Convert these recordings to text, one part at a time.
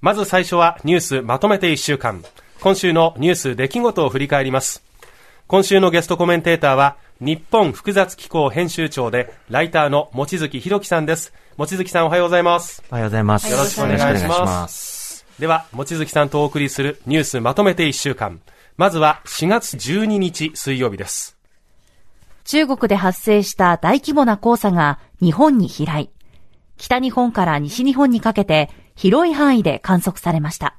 まず最初はニュースまとめて1週間。今週のニュース出来事を振り返ります。今週のゲストコメンテーターは、日本複雑機構編集長で、ライターの望月博樹さんです。望月さんおはようございます。おはようございます。よろしくお願いします。では、望月さんとお送りするニュースまとめて1週間。まずは4月12日水曜日です。中国で発生した大規模な黄砂が日本に飛来。北日本から西日本にかけて広い範囲で観測されました。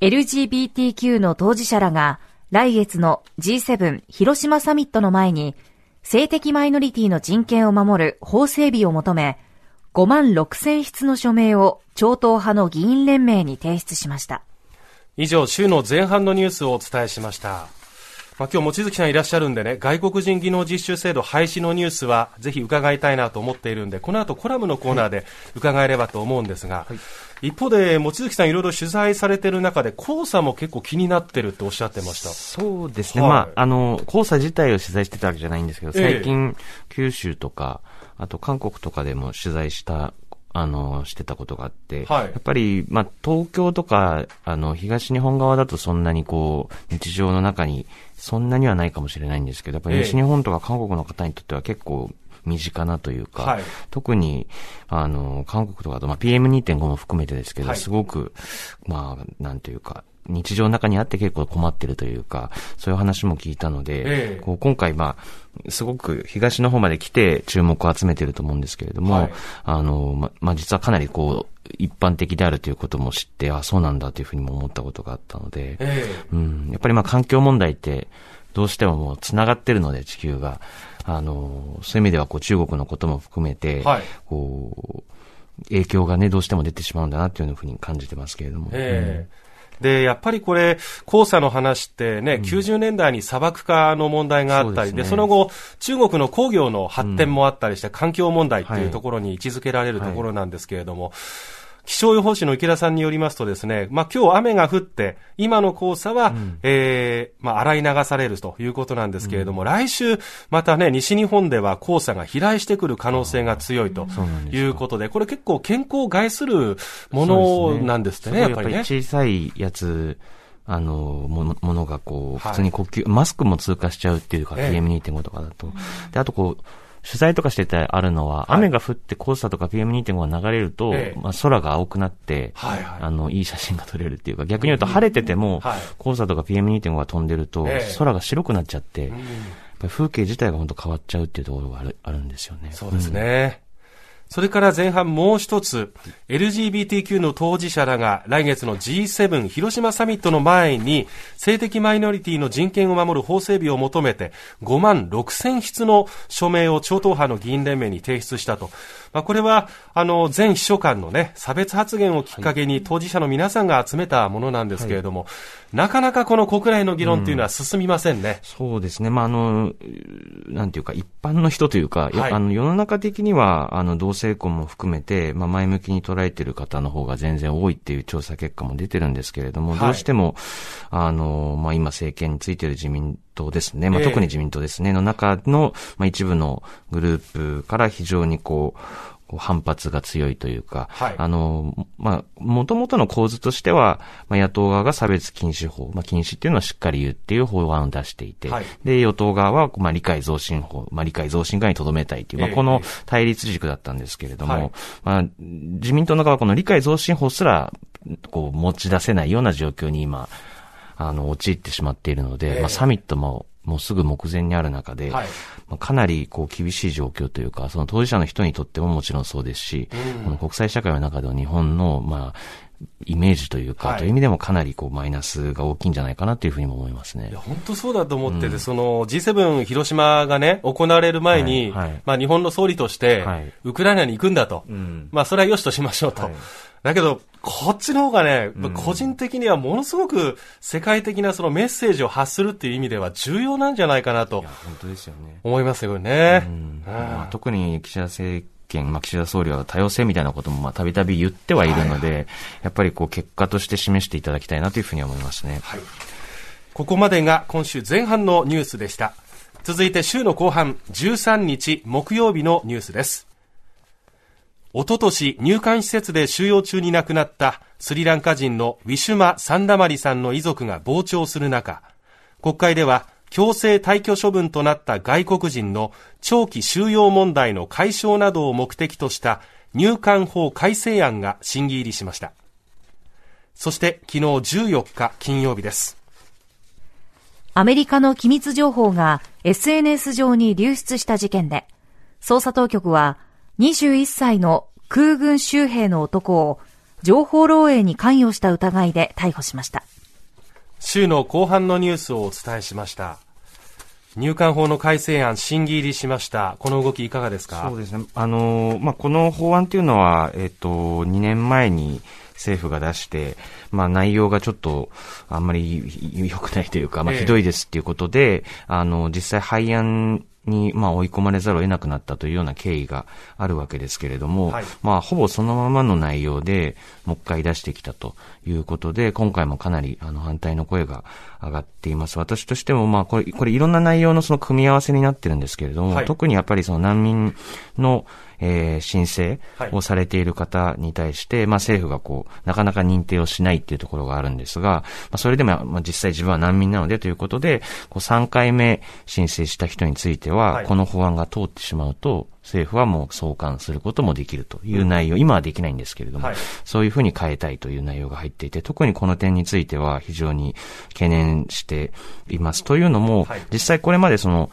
LGBTQ の当事者らが来月の G7 広島サミットの前に性的マイノリティの人権を守る法整備を求め5万6千筆の署名を超党派の議員連盟に提出しました。以上、週の前半のニュースをお伝えしました。まあ、今日、望月さんいらっしゃるんでね、外国人技能実習制度廃止のニュースはぜひ伺いたいなと思っているんで、この後コラムのコーナーで伺えればと思うんですが、はい、一方で、望月さんいろいろ取材されてる中で、黄砂も結構気になってるっておっしゃってました。そうですね。はい、まあ、あの、黄砂自体を取材してたわけじゃないんですけど、最近、九州とか、あと韓国とかでも取材したあの、してたことがあって、はい、やっぱり、まあ、東京とか、あの、東日本側だとそんなにこう、日常の中に、そんなにはないかもしれないんですけど、やっぱり西日本とか韓国の方にとっては結構、身近なというか、はい、特に、あの、韓国とかと、まあ、PM2.5 も含めてですけど、はい、すごく、まあ、なんていうか、日常の中にあって結構困ってるというか、そういう話も聞いたので、ええ、こう今回まあ、すごく東の方まで来て注目を集めてると思うんですけれども、はい、あの、ま、まあ、実はかなりこう、一般的であるということも知って、あ、そうなんだというふうにも思ったことがあったので、え、うん、やっぱりまあ環境問題ってどうしてももう繋がってるので地球が、あの、そういう意味ではこう中国のことも含めて、はい、こう、影響がね、どうしても出てしまうんだなというふうに感じてますけれども。えー、うんで、やっぱりこれ、黄砂の話ってね、うん、90年代に砂漠化の問題があったり、そで、ね、その後、中国の工業の発展もあったりして、環境問題っていうところに位置づけられるところなんですけれども、気象予報士の池田さんによりますとですね、まあ今日雨が降って、今の黄砂は、うん、ええー、まあ洗い流されるということなんですけれども、うん、来週、またね、西日本では黄砂が飛来してくる可能性が強いということで、これ結構健康を害するものなんですってね、ねやっぱりね。小さいやつ、あの、もものがこう、普通に呼吸、はい、マスクも通過しちゃうっていうか、PM2.5 とかだと。で、あとこう、取材とかしててあるのは、はい、雨が降って黄砂とか PM2.5 が流れると、ええ、まあ、空が青くなって、はいはい、あの、いい写真が撮れるっていうか、逆に言うと晴れてても、はい、黄砂とか PM2.5 が飛んでると、え、空が白くなっちゃって、うん、風景自体が本当変わっちゃうっていうところがあるあるんですよね。そうですね。うんそれから前半もう一つ、LGBTQ の当事者らが来月の G7 広島サミットの前に、性的マイノリティの人権を守る法整備を求めて、5万6千筆の署名を超党派の議員連盟に提出したと。まあ、これは、あの、前秘書官のね、差別発言をきっかけに当事者の皆さんが集めたものなんですけれども、はい、なかなかこの国内の議論っていうのは進みませんね。うん、そうですね。まあ、あの、なんていうか、一般の人というか、はい、あの、世の中的には、あの、同性婚も含めて、まあ、前向きに捉えている方の方が全然多いっていう調査結果も出てるんですけれども、はい、どうしても、あの、まあ、今政権についている自民党ですね、まあ、特に自民党ですね、の中の、まあ、一部のグループから非常にこう、反発が強いというか、はい、あの、まあ、もともとの構図としては、まあ、野党側が差別禁止法、まあ、禁止っていうのはしっかり言うっていう法案を出していて、はい、で、与党側は、まあ、理解増進法、まあ、理解増進側に留めたいという、まあ、この対立軸だったんですけれども、はい、まあ、自民党の側はこの理解増進法すら、こう、持ち出せないような状況に今、あの、陥ってしまっているので、まあ、サミットも、もうすぐ目前にある中で、はい、まあ、かなりこう厳しい状況というか、その当事者の人にとってももちろんそうですし、うん、この国際社会の中では日本の、まあ、イメージというか、はい、という意味でもかなりこうマイナスが大きいんじゃないかなというふうにも思いますね。いや、本当そうだと思ってて、うん、その G7 広島がね、行われる前に、はいはい、まあ日本の総理として、ウクライナに行くんだと。まあそれは良しとしましょうと。だけど、こっちの方がね、うん、個人的にはものすごく世界的なそのメッセージを発するっていう意味では重要なんじゃないかなと。本当ですよね。思いますよね。まあ、特に岸田政権、まあ、岸田総理は多様性みたいなこともたびたび言ってはいるので、はい、やっぱりこう結果として示していただきたいなというふうに思いますね。はい。ここまでが今週前半のニュースでした。続いて週の後半、13日木曜日のニュースです。おととし入管施設で収容中に亡くなったスリランカ人のウィシュマ・サンダマリさんの遺族が傍聴する中、国会では強制退去処分となった外国人の長期収容問題の解消などを目的とした入管法改正案が審議入りしました。そして昨日14日金曜日です。アメリカの機密情報が SNS 上に流出した事件で、捜査当局は21歳の空軍州兵の男を情報漏洩に関与した疑いで逮捕しました。週の後半のニュースをお伝えしました。入管法の改正案、審議入りしました。この動きいかがですか？そうですね。あの、まあ、この法案というのは、えっと、2年前に政府が出して、まあ、内容がちょっと、あんまり良くないというか、まあ、ひどいですっていうことで、ええ、あの、実際廃案に、まあ、追い込まれざるを得なくなったというような経緯があるわけですけれども、はい、まあ、ほぼそのままの内容で、もう一回出してきたということで、今回もかなり、あの、反対の声が上がっています。私としても、まあ、これ、これいろんな内容のその組み合わせになってるんですけれども、はい、特にやっぱりその難民の、えー、申請をされている方に対して、はい、まあ政府がこう、なかなか認定をしないっていうところがあるんですが、まあそれでも、まあ実際自分は難民なのでということで、こう3回目申請した人については、はい、この法案が通ってしまうと、政府はもう送還することもできるという内容、うん、今はできないんですけれども、はい、そういうふうに変えたいという内容が入っていて、特にこの点については非常に懸念しています。というのも、実際これまでその、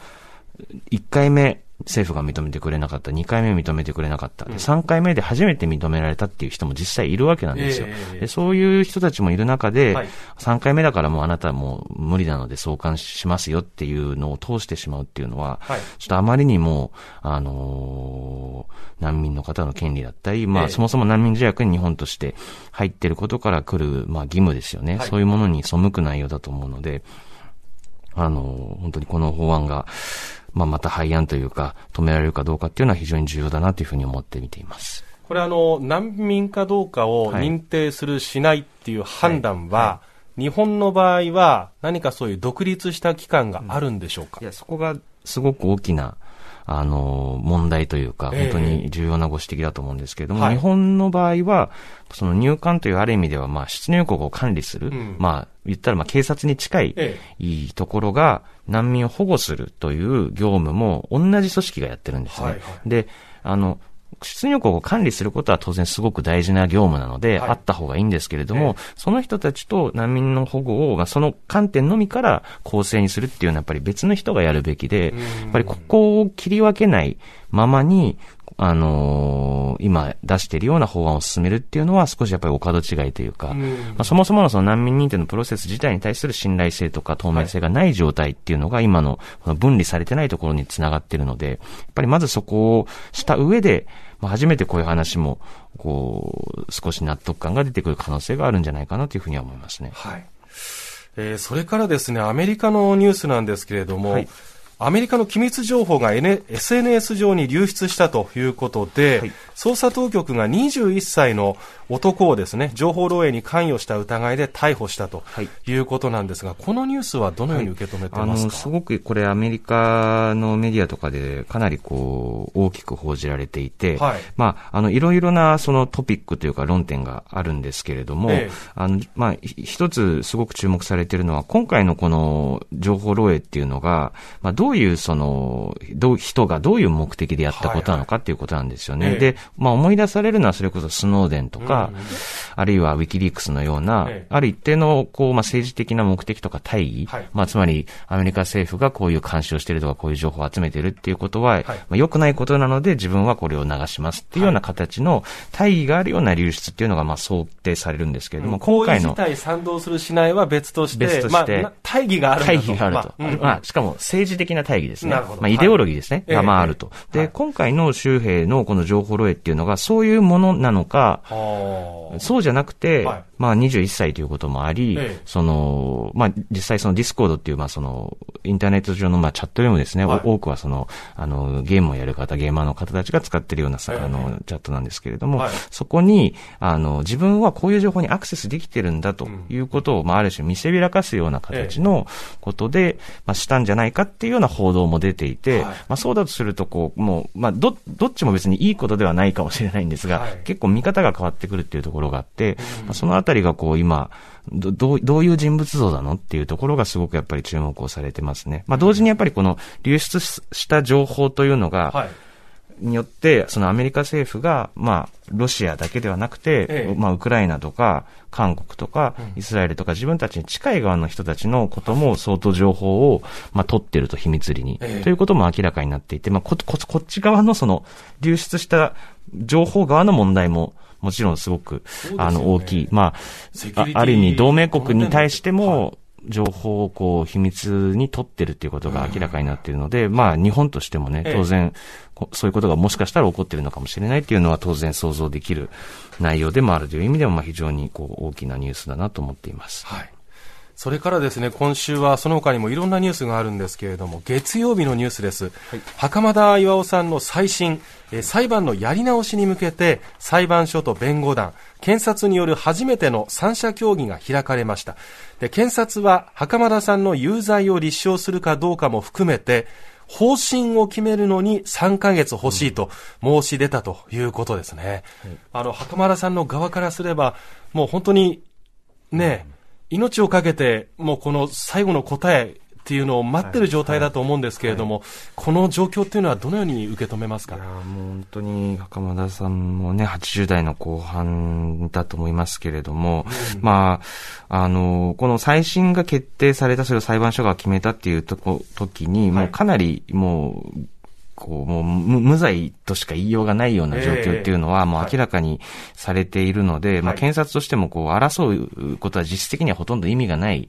1回目政府が認めてくれなかった、2回目認めてくれなかった、で3回目で初めて認められたっていう人も実際いるわけなんですよ。でそういう人たちもいる中で、はい、3回目だからもうあなたはもう無理なので送還しますよっていうのを通してしまうっていうのは、はい、ちょっとあまりにも、あのー、難民の方の権利だったり、まあ、そもそも難民条約に日本として入ってることから来る、まあ、義務ですよね、はい、そういうものに背く内容だと思うので、あのー、本当にこの法案が、まあ、また廃案というか、止められるかどうかっていうのは非常に重要だなというふうに思って見ています。これあの、難民かどうかを認定する、しないっていう判断は、はい。はい、日本の場合は何かそういう独立した機関があるんでしょうか、うん、いや、そこがすごく大きなあの、問題というか、本当に重要なご指摘だと思うんですけれども、えー、日本の場合は、その入管というある意味では、まあ、出入国を管理する、うん、まあ、言ったら、まあ、警察に近い、えー、ところが、難民を保護するという業務も、同じ組織がやってるんですね。はいはい、で、あの、出入国を管理することは当然すごく大事な業務なので、はい、あった方がいいんですけれども、ええ、その人たちと難民の保護を、まあ、その観点のみから公正にするっていうのはやっぱり別の人がやるべきで、やっぱりここを切り分けないままに、あのー、今出しているような法案を進めるっていうのは少しやっぱりお門違いというか、まあ、そもそものその難民認定のプロセス自体に対する信頼性とか透明性がない状態っていうのが今の分離されてないところにつながっているので、やっぱりまずそこをした上で、まあ、初めてこういう話も、こう、少し納得感が出てくる可能性があるんじゃないかなというふうには思いますね。はい。えー、それからですね、アメリカのニュースなんですけれども、はいアメリカの機密情報が、N、SNS 上に流出したということで、はい、捜査当局が21歳の男をですね、情報漏洩に関与した疑いで逮捕したとい。うことなんですが、このニュースはどのように受け止めてますか、はい、あのすごくこれアメリカのメディアとかでかなりこう大きく報じられていて、はい、まあ、あのいろいろなそのトピックというか論点があるんですけれども、ええ、あのまあ、一つすごく注目されているのは、今回のこの情報漏洩っていうのが、まあ、どういうその、どう、人がどういう目的でやったことなのかっていうことなんですよね。はいはい、で、まあ思い出されるのはそれこそスノーデンとか、うんあるいはウィキリークスのような、ある一定の、こう、まあ、政治的な目的とか大義、はい、まあ、つまり、アメリカ政府がこういう監視をしているとか、こういう情報を集めているっていうことは、はい、まあ、良くないことなので、自分はこれを流しますっていうような形の大義があるような流出っていうのが、まあ、想定されるんですけれども、うん、今回の。こういう事態賛同するしないは別として、別として、まあ、大義がある大義があると。まあ、まあ、しかも政治的な大義ですね。まあ、イデオロギーですね。が、まあ、あると。で、今回の州兵のこの情報漏洩っていうのが、そういうものなのか、そうじゃなくて、はい、まあ21歳ということもあり、ええ、その、まあ実際その Discord っていう、まあその、インターネット上のまあチャットでもですね、はい、多くはその、あの、ゲームをやる方、ゲーマーの方たちが使ってるようなあの、チャットなんですけれども、はい、そこに、あの、自分はこういう情報にアクセスできてるんだということを、うん、まあある種見せびらかすような形のことで、まあしたんじゃないかっていうような報道も出ていて、まあそうだとすると、こう、もう、まあど、どっちも別にいいことではなないかもしれないんですが、はい、結構見方が変わってくるっていうところがあって、うん、まあ、そのあたりがこう今、どどうどういう人物像なのっていうところがすごくやっぱり注目をされてますね。まあ、同時にやっぱりこの流出した情報というのが、はいによって、そのアメリカ政府が、まあ、ロシアだけではなくて、ええ、まあ、ウクライナとか、韓国とか、イスラエルとか、自分たちに近い側の人たちのことも相当情報を、まあ、取ってると秘密裏に、え、ということも明らかになっていて、まあ、こ、こ、こっち側のその、流出した情報側の問題も、もちろんすごく、ね、あの、大きい。まあ、ある意味、同盟国に対しても、情報をこう秘密に取ってるっていうことが明らかになっているので、まあ日本としてもね、当然、そういうことがもしかしたら起こってるのかもしれないっていうのは当然想像できる内容でもあるという意味でも、まあ非常にこう大きなニュースだなと思っています。はい。それからですね、今週はその他にもいろんなニュースがあるんですけれども、月曜日のニュースです。はい、袴田巌さんの再審、え裁判のやり直しに向けて、裁判所と弁護団、検察による初めての三者協議が開かれました。で、検察は袴田さんの有罪を立証するかどうかも含めて、方針を決めるのに3ヶ月欲しいと申し出たということですね。うん、あの、袴田さんの側からすれば、もう本当に、ね、うん命をかけて、もうこの最後の答えっていうのを待ってる状態だと思うんですけれども、はい。はい、この状況っていうのはどのように受け止めますか？いやもう本当に袴田さんもね、80代の後半だと思いますけれども、うん、まあ、あの、この再審が決定された、それを裁判所が決めたっていうとこ、時に、もうかなりもう、こう、もう無罪としか言いようがないような状況っていうのは、もう明らかにされているので、まあ検察としてもこう、争うことは実質的にはほとんど意味がない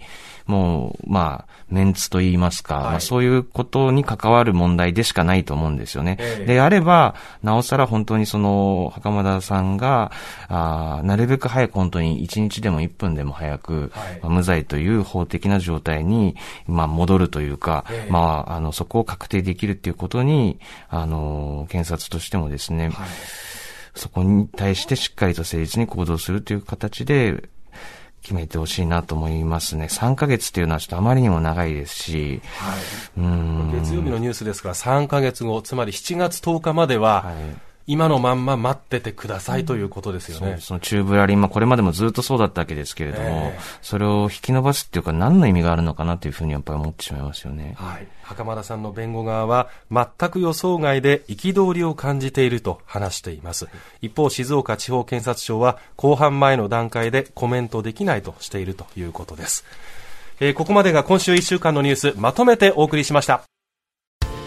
もう、まあ、メンツと言いますか、はい、まあ、そういうことに関わる問題でしかないと思うんですよね。えー、であれば、なおさら本当にその、袴田さんが、あなるべく早く本当に1日でも1分でも早く、はい、まあ、無罪という法的な状態に、まあ、戻るというか、えー、まあ、あの、そこを確定できるっていうことに、あの、検察としてもですね、はい。そこに対してしっかりと誠実に行動するという形で、決めてほしいなと思いますね。3ヶ月っていうのはちょっとあまりにも長いですし、はい、うん。月曜日のニュースですから3ヶ月後、つまり7月10日までは、はい今のまんま待っててくださいということですよね。その宙ぶらりん、まあこれまでもずっとそうだったわけですけれども、えー、それを引き伸ばすっていうか何の意味があるのかなというふうにやっぱり思ってしまいますよね。はい。袴田さんの弁護側は全く予想外で憤りを感じていると話しています。一方、静岡地方検察庁は後半前の段階でコメントできないとしているということです。えー、ここまでが今週1週間のニュースまとめてお送りしました。